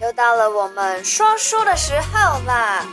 又到了我们说书的时候啦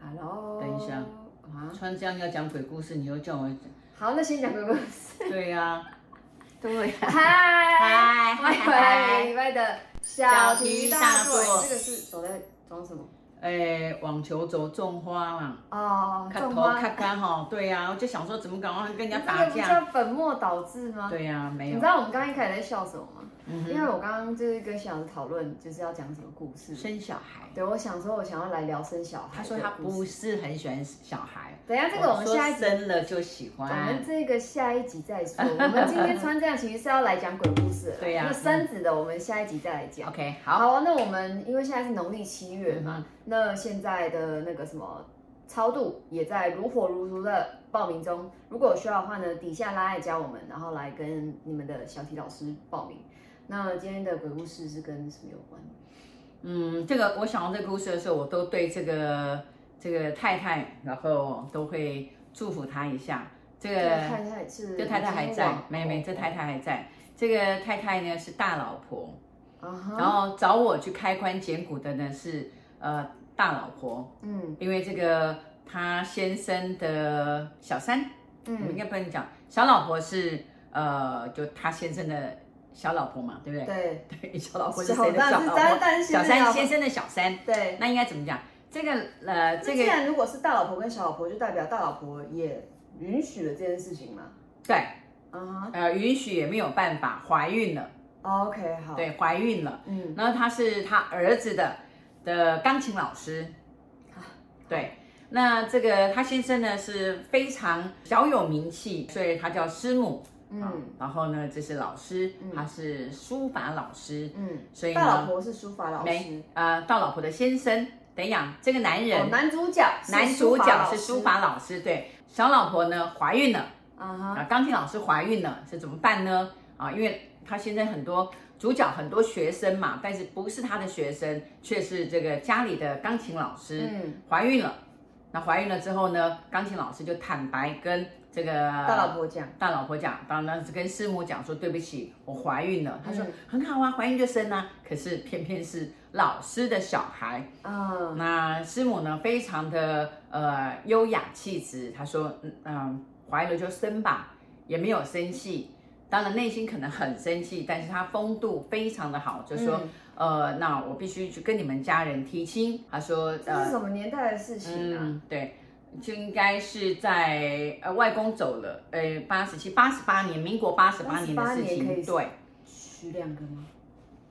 ！Hello，等一下啊，穿这样要讲鬼故事，你又叫我好，那先讲鬼故事。对呀、啊，对、啊，嗨，欢迎回来礼拜的小题大做。这个是手在装什么？哎，网球肘种花嘛，哦，种花，咔咔哈，对呀、啊，我就想说，怎么赶快跟人家打架？这叫粉末导致吗？对呀、啊，没有。你知道我们刚刚一开始在笑什么吗？嗯、因为我刚刚就是跟小杨讨论，就是要讲什么故事？生小孩。对，我想说，我想要来聊生小孩。他说他不是很喜欢小孩。等一下，这个我们下一集生了就喜欢。我们这个下一集再说。我们今天穿这样，其实是要来讲鬼故事。对呀、啊。那生子的，我们下一集再来讲。OK，好。好，那我们因为现在是农历七月嘛、嗯，那现在的那个什么超度也在如火如荼的报名中。如果有需要的话呢，底下拉来加我们，然后来跟你们的小提老师报名。那今天的鬼故事是跟什么有关？嗯，这个我想到这个故事的时候，我都对这个这个太太，然后都会祝福她一下。这个太太是这太太还在，没没，这太太还在。这个太太呢是大老婆，uh-huh. 然后找我去开棺捡骨的呢是呃大老婆，嗯，因为这个他先生的小三，嗯，我们应该不能讲小老婆是呃就他先生的。小老婆嘛，对不对？对对，小老婆是谁的小老婆？小三先生的小三。对，那应该怎么讲？这个呃，这个既然如果是大老婆跟小老婆，就代表大老婆也允许了这件事情嘛？对，啊、uh-huh. 呃，允许也没有办法，怀孕了。OK，好。对，怀孕了。嗯，然后他是他儿子的的钢琴老师。啊，对，那这个他先生呢是非常小有名气，所以他叫师母。嗯，然后呢，这是老师，嗯、他是书法老师，嗯，所以呢，大老婆是书法老师，没啊，大老婆的先生，等一下，这个男人，哦、男主角，男主角是书法老师，对，小老婆呢怀孕了，啊哈，啊，钢琴老师怀孕了，是怎么办呢？啊，因为他现在很多主角很多学生嘛，但是不是他的学生，却是这个家里的钢琴老师，嗯，怀孕了，那怀孕了之后呢，钢琴老师就坦白跟。这个大老婆讲，大老婆讲，当然是跟师母讲说，对不起，我怀孕了。他说很好啊，怀孕就生啊。可是偏偏是老师的小孩。嗯，那师母呢，非常的呃优雅气质。她说，嗯嗯，怀了就生吧，也没有生气。当然内心可能很生气，但是他风度非常的好，就说、嗯、呃，那我必须去跟你们家人提亲。他说，这是什么年代的事情啊？嗯、对。就应该是在呃外公走了，呃八十七八十八年，民国八十八年的事情，对，娶两个吗？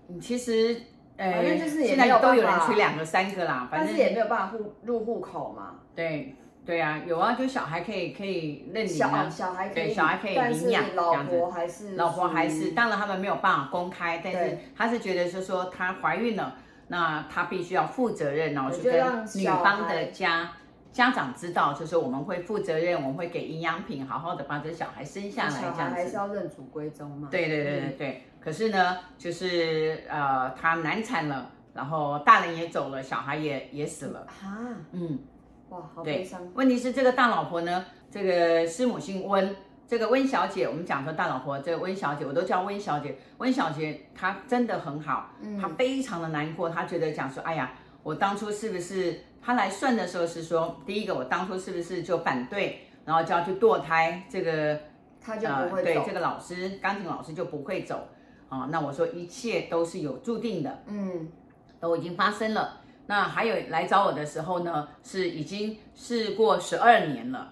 嗯，其实呃就是现在都有人娶两个三个啦，反正也没有办法户入户口嘛。对对啊，有啊，就小孩可以可以认领啊，小孩可以对小孩可以领养，老婆还是老婆还是，当然他们没有办法公开，但是他是觉得是说她怀孕了，那他必须要负责任，然后去跟女方的家。家长知道，就是我们会负责任，我们会给营养品，好好的把这小孩生下来，这样子。小孩还是要认祖归宗嘛。对对对对对。可是呢，就是呃，他难产了，然后大人也走了，小孩也也死了。啊。嗯。哇，好悲伤。问题是这个大老婆呢，这个师母姓温，这个温小姐，我们讲说大老婆，这个温小姐，我都叫温小姐。温小姐她真的很好，她非常的难过，她觉得讲说，哎呀，我当初是不是？她来算的时候是说，第一个我当初是不是就反对，然后就要去堕胎？这个她就不会走。呃、对，这个老师，钢琴老师就不会走啊。那我说一切都是有注定的，嗯，都已经发生了。那还有来找我的时候呢，是已经试过十二年了，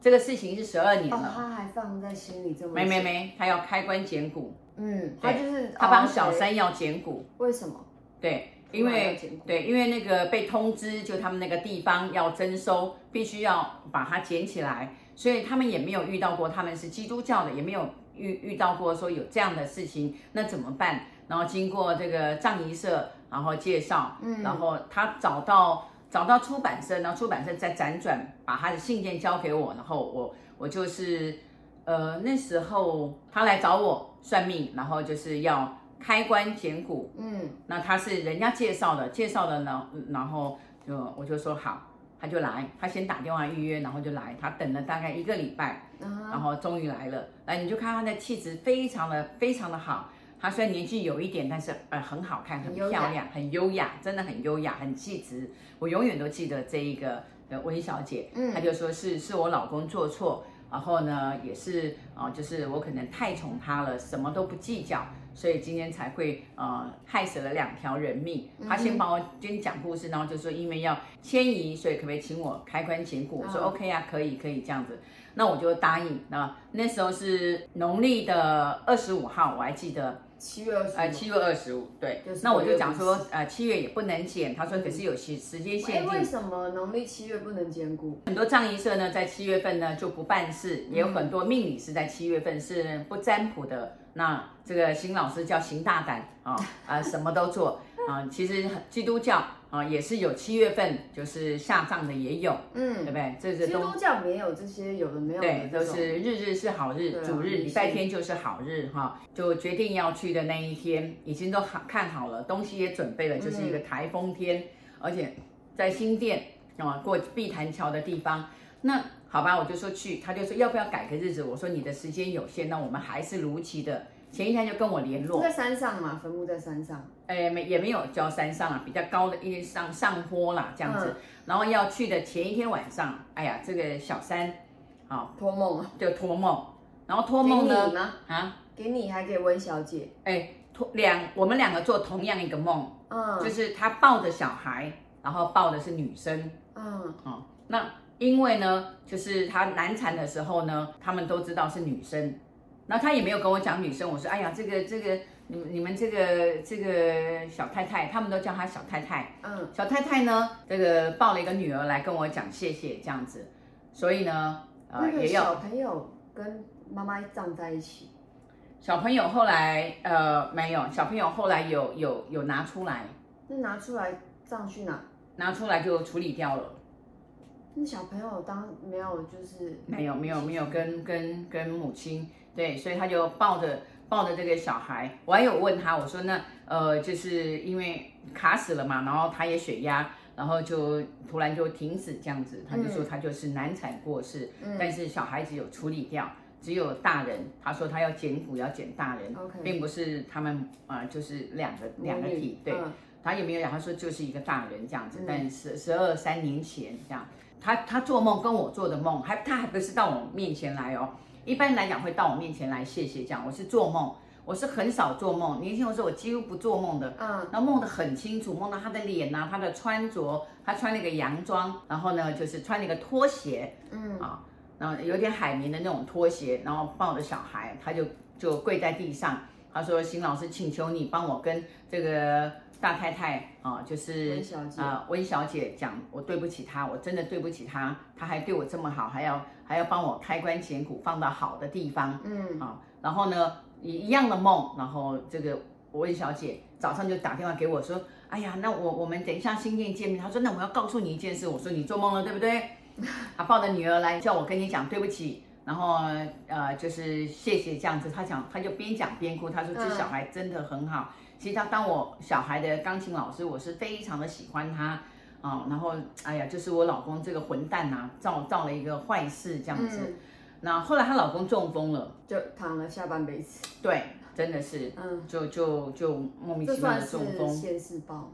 这个事情是十二年了。哦，他还放在心里这么？没没没，他要开棺捡骨。嗯，他就是他帮小三要捡骨。为什么？对。因为对，因为那个被通知，就他们那个地方要征收，必须要把它捡起来，所以他们也没有遇到过，他们是基督教的，也没有遇遇到过说有这样的事情，那怎么办？然后经过这个葬仪社，然后介绍，嗯，然后他找到找到出版社，然后出版社再辗转把他的信件交给我，然后我我就是呃那时候他来找我算命，然后就是要。开棺捡骨，嗯，那他是人家介绍的，介绍的呢，然后就我就说好，他就来，他先打电话预约，然后就来，他等了大概一个礼拜，然后终于来了。来，你就看他的气质非常的非常的好。他虽然年纪有一点，但是呃很好看，很漂亮，很优雅，真的很优雅，很气质。我永远都记得这一个呃温小姐，嗯，她就说是是我老公做错，然后呢也是啊、呃，就是我可能太宠他了，什么都不计较。所以今天才会呃害死了两条人命。她先帮我今天讲故事，然后就说因为要迁移，所以可不可以请我开棺捡骨？我说 OK 啊，可以可以这样子。那我就答应。那那时候是农历的二十五号，我还记得。七月二十五。呃，七月二十五，对。那我就讲说，呃，七月也不能减。他说可是有些时间限定。为什么农历七月不能兼顾？很多藏仪社呢，在七月份呢就不办事，也有很多命理是在七月份是不占卜的。那这个邢老师叫邢大胆啊啊，什么都做啊。其实基督教啊也是有七月份就是下葬的也有，嗯，对不对？这是基督教没有这些，有的没有的。对，都是日日是好日，主日礼拜天就是好日哈。就决定要去的那一天，已经都好看好了，东西也准备了，就是一个台风天，而且在新店啊过碧潭桥的地方。那好吧，我就说去，他就说要不要改个日子？我说你的时间有限，那我们还是如期的。前一天就跟我联络，在山上嘛，坟墓在山上，哎，没也没有叫山上啊，比较高的一些上上坡啦，这样子。嗯、然后要去的前一天晚上，哎呀，这个小三，啊，托梦啊，就托梦。然后托梦呢？呢啊，给你还给温小姐？哎，托两，我们两个做同样一个梦，嗯，就是他抱着小孩，然后抱的是女生，嗯，哦，那因为呢，就是他难产的时候呢，他们都知道是女生。然后他也没有跟我讲女生，我说，哎呀，这个这个，你们你们这个这个小太太，他们都叫她小太太。嗯，小太太呢，这个抱了一个女儿来跟我讲谢谢这样子，所以呢，呃，也有小朋友跟妈妈葬在一起。小朋友后来呃没有，小朋友后来有有有拿出来。那拿出来葬去哪？拿出来就处理掉了。那小朋友当没有就是没有没有没有跟跟跟母亲。对，所以他就抱着抱着这个小孩，我还有问他，我说那呃，就是因为卡死了嘛，然后他也血压，然后就突然就停止这样子，他就说他就是难产过世，嗯、但是小孩子有处理掉，只有大人，他说他要捡骨要捡大人.并不是他们啊、呃，就是两个两个体，对，嗯、他也没有讲，他说就是一个大人这样子，嗯、但十十二三年前这样，他他做梦跟我做的梦，还他还不是到我面前来哦。一般来讲会到我面前来谢谢这样，我是做梦，我是很少做梦。年轻的时候我几乎不做梦的，嗯，然后梦得很清楚，梦到他的脸呐、啊，他的穿着，他穿了一个洋装，然后呢就是穿了一个拖鞋，嗯啊，然后有点海绵的那种拖鞋，然后抱着小孩，他就就跪在地上，他说：“邢老师，请求你帮我跟这个。”大太太啊，就是啊，温小姐讲，我对不起她，我真的对不起她，她还对我这么好，还要还要帮我开棺捡骨，放到好的地方，嗯啊，然后呢，一一样的梦，然后这个温小姐早上就打电话给我说，哎呀，那我我们等一下新店见面，她说那我要告诉你一件事，我说你做梦了对不对？她抱着女儿来叫我跟你讲对不起，然后呃就是谢谢这样子，她讲她就边讲边哭，她说这小孩真的很好。其实他当我小孩的钢琴老师，我是非常的喜欢他啊、哦。然后，哎呀，就是我老公这个混蛋呐、啊，造造了一个坏事这样子。嗯、那后来她老公中风了，就躺了下半辈子。对，真的是，嗯，就就就莫名其妙的中风。现世报吗？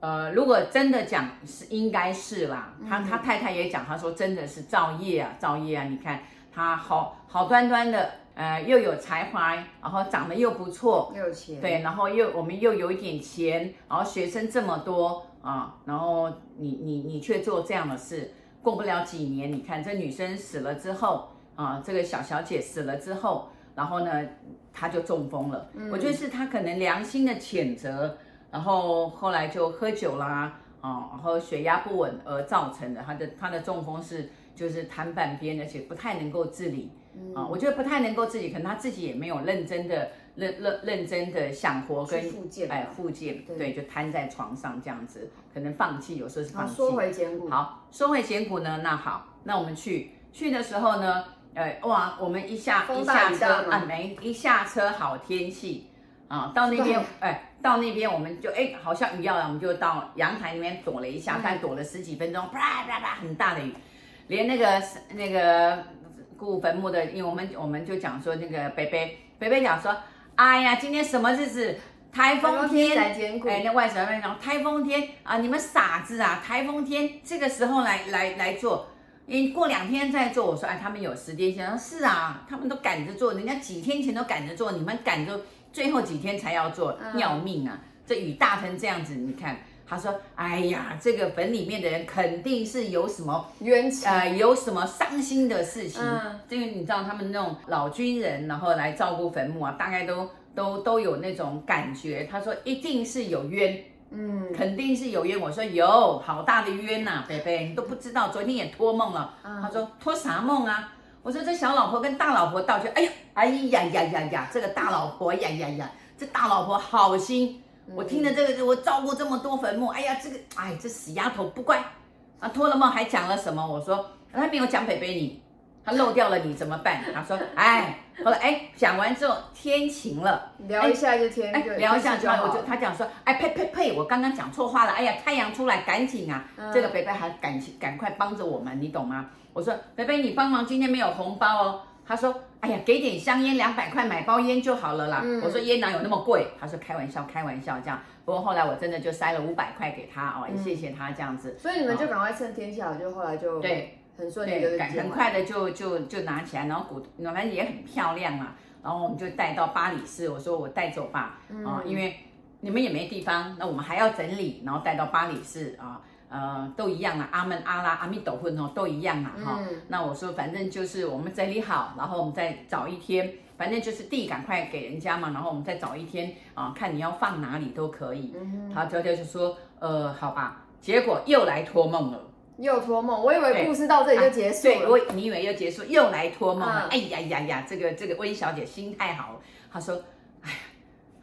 呃，如果真的讲是应该是啦。他他太太也讲，他说真的是造业啊，造业啊！你看他好好端端的。呃，又有才华，然后长得又不错，又有钱，对，然后又我们又有一点钱，然后学生这么多啊，然后你你你却做这样的事，过不了几年，你看这女生死了之后啊，这个小小姐死了之后，然后呢，她就中风了。嗯，我觉得是她可能良心的谴责，然后后来就喝酒啦，啊，然后血压不稳而造成的，她的她的中风是就是瘫半边，而且不太能够自理。啊、嗯，我觉得不太能够自己，可能他自己也没有认真的认认认真的想活跟复健，哎复健，对，就瘫在床上这样子，可能放弃，有时候是放弃。说回捡骨，好，说回简骨呢，那好，那我们去去的时候呢，哎，哇，我们一下一下车啊，没一下车好天气啊，啊，到那边哎，到那边我们就哎，好像雨要来，我们就到阳台里面躲了一下，但躲了十几分钟，啪啪啪，很大的雨，连那个那个顾坟墓的，因为我们我们就讲说那个北北北北讲说，哎呀，今天什么日子？台风天，哎，那外省人讲台风天啊，你们傻子啊！台风天这个时候来来来做，你过两天再做。我说，哎，他们有时间线，说是啊，他们都赶着做，人家几天前都赶着做，你们赶着最后几天才要做，要命啊！这雨大成这样子，你看，他说，哎呀，这个坟里面的人肯定是有什么冤情，呃，有什么伤心的事情，嗯，因为你知道他们那种老军人，然后来照顾坟墓啊，大概都。都都有那种感觉，他说一定是有冤，嗯，肯定是有冤。我说有，好大的冤呐、啊，贝贝，你都不知道，昨天也托梦了。嗯、他说托啥梦啊？我说这小老婆跟大老婆道歉，哎呀，哎呀呀呀呀，这个大老婆呀呀呀，这大老婆好心。我听了这个，我照顾这么多坟墓，哎呀，这个，哎，这死丫头不乖。啊，托了梦还讲了什么？我说他没有讲北北你。他漏掉了你怎么办？他说，哎，后来哎，讲完之后天晴了，聊一下就天，哎，聊一下就好。我就他讲说，哎呸呸呸，我刚刚讲错话了，哎呀，太阳出来赶紧啊，嗯、这个北北还赶赶快帮着我们，你懂吗？我说北北你帮忙，今天没有红包哦。他说，哎呀，给点香烟两百块买包烟就好了啦。嗯、我说烟哪有那么贵？他说开玩笑开玩笑这样。不过后来我真的就塞了五百块给他哦，也谢谢他这样子。所以你们就赶快趁天气好，就后来就对。很顺利的，很快的就就就拿起来，然后古，反正也很漂亮嘛。然后我们就带到巴黎市，我说我带走吧，啊，因为你们也没地方，那我们还要整理，然后带到巴黎市啊，呃，都一样啦，阿门阿拉阿弥陀佛哦，都一样啦哈。那我说反正就是我们整理好，然后我们再找一天，反正就是地赶快给人家嘛，然后我们再找一天啊，看你要放哪里都可以。他娇娇就说，呃，好吧，结果又来托梦了。又托梦，我以为故事到这里就结束了。对，我你以为又结束，又来托梦了。哎呀呀呀，这个这个温小姐心太好了。她说，哎呀，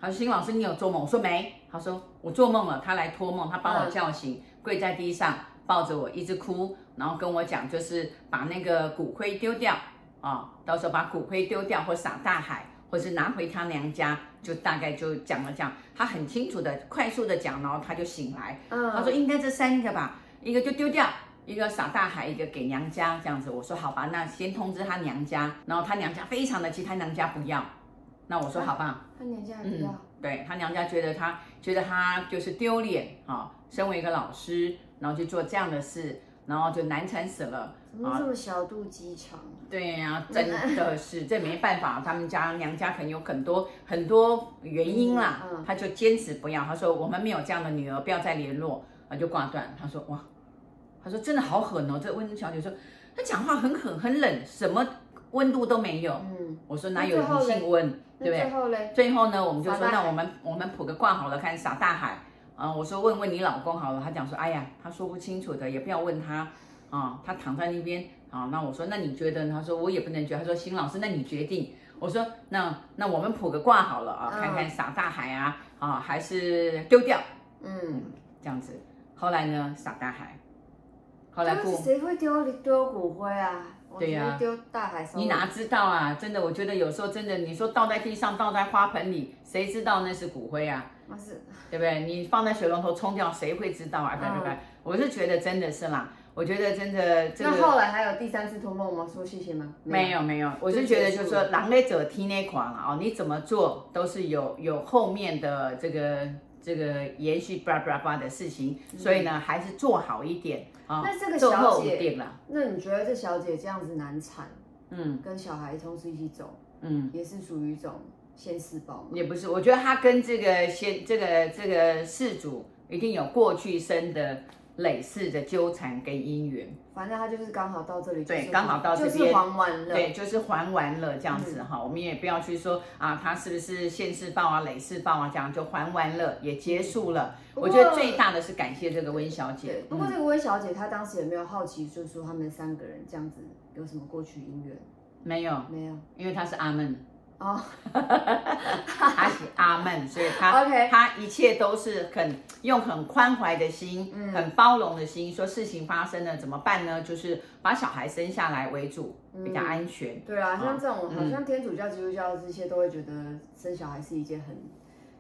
她说，新老师你有做梦？我说没。她说我做梦了，她来托梦，她把我叫醒，跪在地上抱着我一直哭，然后跟我讲，就是把那个骨灰丢掉啊，到时候把骨灰丢掉或撒大海，或是拿回他娘家，就大概就讲了这样。她很清楚的、快速的讲，然后他就醒来。嗯，她说应该这三个吧。一个就丢掉，一个撒大海，一个给娘家这样子。我说好吧，那先通知他娘家，然后他娘家非常的急，他娘家不要。那我说好吧，他娘家不要。嗯，对他娘家觉得他觉得他就是丢脸啊，身为一个老师，然后去做这样的事，然后就难产死了。怎么这么小肚鸡肠？对呀、啊，真的是这没办法，他们家娘家可能有很多很多原因啦，嗯嗯、他就坚持不要。他说我们没有这样的女儿，不要再联络。他就挂断，他说哇，他说真的好狠哦，这温小姐说，她讲话很狠很冷，什么温度都没有。嗯，我说哪有人性温，对不对？最后嘞，最后呢，我们就说那我们我们卜个卦好了，看撒大海。啊，我说问问你老公好了，他讲说哎呀，他说不清楚的，也不要问他啊，他躺在那边啊。那我说那你觉得呢？他说我也不能决，他说邢老师，那你决定。我说那那我们卜个卦好了啊，看看撒大海啊啊，还是丢掉？嗯，这样子。后来呢？撒大海。后来不，谁会丢丢骨灰啊？对呀、啊，丢大海。你哪知道啊？真的，我觉得有时候真的，你说倒在地上，倒在花盆里，谁知道那是骨灰啊？那是，对不对？你放在水龙头冲掉，谁会知道啊？对不对？我是觉得真的是啦，我觉得真的这个。那后来还有第三次托梦吗？说谢谢吗？没有没有，我是觉得就是说，狼来者踢那狂啊，你怎么做都是有有后面的这个。这个延续叭叭叭的事情，所以呢，还是做好一点啊。那这个小姐，那你觉得这小姐这样子难产，嗯，跟小孩同时一起走，嗯，也是属于一种先世报？也不是，我觉得她跟这个先这个这个事主一定有过去生的。累世的纠缠跟姻缘，反正他就是刚好到这里，对，刚好到这边，就是还完了，对，就是还完了这样子哈。嗯、我们也不要去说啊，他是不是现世报啊、累世报啊，这样就还完了，也结束了。我觉得最大的是感谢这个温小姐。不过这个温小姐她当时也没有好奇，就是说他们三个人这样子有什么过去姻缘？没有，没有，因为她是阿门。哦，他是阿门，所以他 Okay. 他一切都是很用很宽怀的心，嗯、很包容的心，说事情发生了怎么办呢？就是把小孩生下来为主，比较安全。嗯、对啊，像这种、嗯、好像天主教、基督教这些都会觉得生小孩是一件很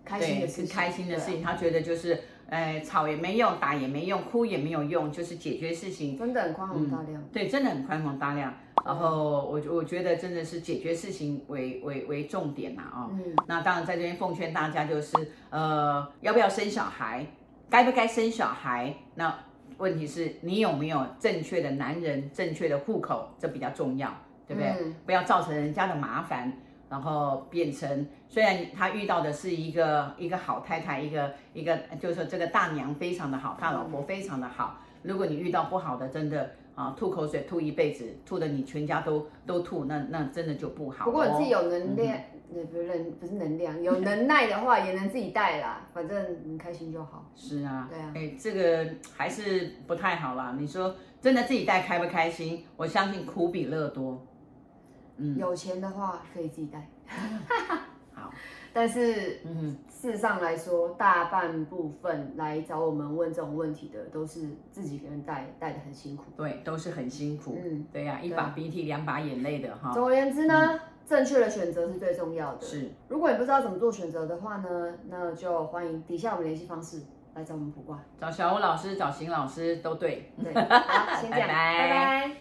开心的事情，是开心的事情。他觉得就是，呃，吵也没用，打也没用，哭也没有用，就是解决事情，真的很宽宏大量。对，真的很宽宏大量。然后我我觉得真的是解决事情为为为重点呐啊。嗯。那当然在这边奉劝大家就是，呃，要不要生小孩？该不该生小孩？那问题是你有没有正确的男人、正确的户口，这比较重要，对不对？嗯、不要造成人家的麻烦，然后变成虽然他遇到的是一个一个好太太，一个一个就是说这个大娘非常的好，大老婆非常的好。如果你遇到不好的，真的啊，吐口水吐一辈子，吐的你全家都都吐，那那真的就不好。不过你自己有能力。嗯不是能不是能量，有能耐的话也能自己带啦，反正你开心就好。是啊，对啊，哎，这个还是不太好啦。你说真的自己带开不开心？我相信苦比乐多。嗯，有钱的话可以自己带。好，但是嗯，事实上来说，大半部分来找我们问这种问题的，都是自己一个人带，带的很辛苦。对，都是很辛苦。嗯，对呀、啊，一把鼻涕两把眼泪的哈。总而言之呢。嗯正确的选择是最重要的。是，如果你不知道怎么做选择的话呢，那就欢迎底下我们联系方式来找我们卜卦，找小欧老师，找邢老师都对。对，好，先这样，拜拜。拜拜。